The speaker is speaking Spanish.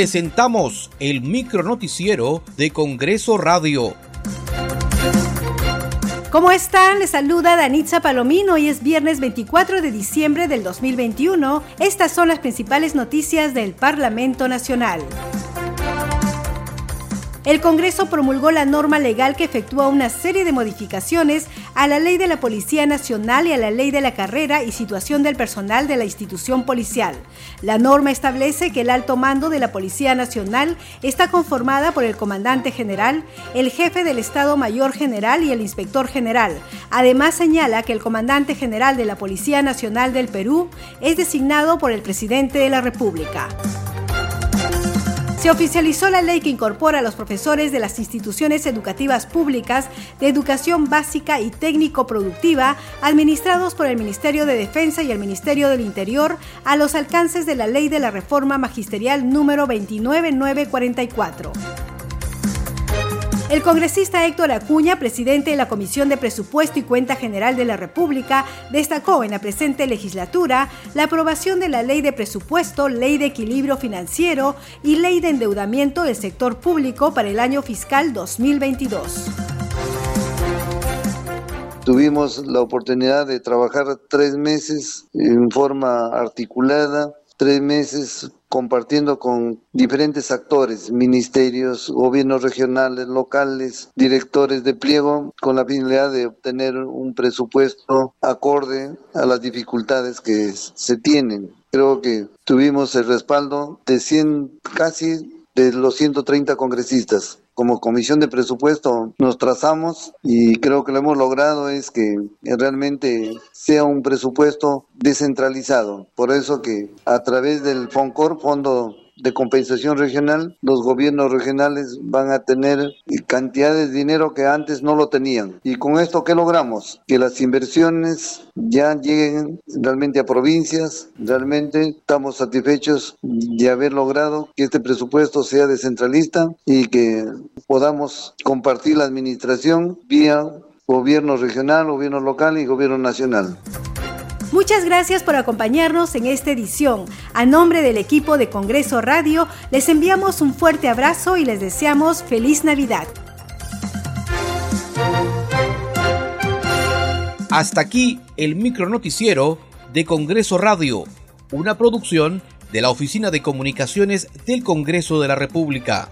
presentamos el micronoticiero de Congreso Radio. ¿Cómo están? Les saluda Danitza Palomino. Hoy es viernes 24 de diciembre del 2021. Estas son las principales noticias del Parlamento Nacional. El Congreso promulgó la norma legal que efectúa una serie de modificaciones a la Ley de la Policía Nacional y a la Ley de la Carrera y Situación del Personal de la institución policial. La norma establece que el alto mando de la Policía Nacional está conformada por el comandante general, el jefe del Estado Mayor General y el inspector general. Además señala que el comandante general de la Policía Nacional del Perú es designado por el presidente de la República. Se oficializó la ley que incorpora a los profesores de las instituciones educativas públicas de educación básica y técnico-productiva administrados por el Ministerio de Defensa y el Ministerio del Interior a los alcances de la ley de la reforma magisterial número 29944. El congresista Héctor Acuña, presidente de la Comisión de Presupuesto y Cuenta General de la República, destacó en la presente legislatura la aprobación de la Ley de Presupuesto, Ley de Equilibrio Financiero y Ley de Endeudamiento del Sector Público para el año fiscal 2022. Tuvimos la oportunidad de trabajar tres meses en forma articulada, tres meses compartiendo con diferentes actores, ministerios, gobiernos regionales, locales, directores de pliego, con la finalidad de obtener un presupuesto acorde a las dificultades que se tienen. Creo que tuvimos el respaldo de 100, casi de los 130 congresistas como comisión de presupuesto nos trazamos y creo que lo hemos logrado es que realmente sea un presupuesto descentralizado. Por eso que a través del FONCOR, Fondo de compensación regional, los gobiernos regionales van a tener cantidades de dinero que antes no lo tenían. Y con esto, ¿qué logramos? Que las inversiones ya lleguen realmente a provincias. Realmente estamos satisfechos de haber logrado que este presupuesto sea descentralista y que podamos compartir la administración vía gobierno regional, gobierno local y gobierno nacional. Muchas gracias por acompañarnos en esta edición. A nombre del equipo de Congreso Radio, les enviamos un fuerte abrazo y les deseamos feliz Navidad. Hasta aquí el micronoticiero de Congreso Radio, una producción de la Oficina de Comunicaciones del Congreso de la República.